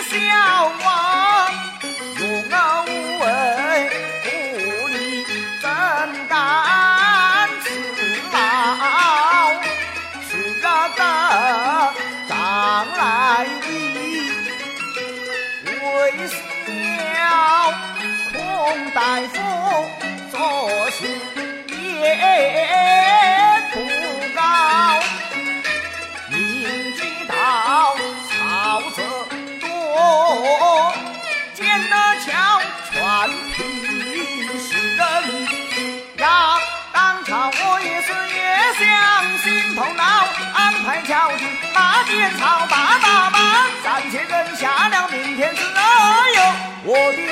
小王若无文不离怎敢辞劳是个大长来的为小孔大夫做事也是也想心头恼，安排巧计大剪草大打扮，暂且忍下了明天之忧，我的。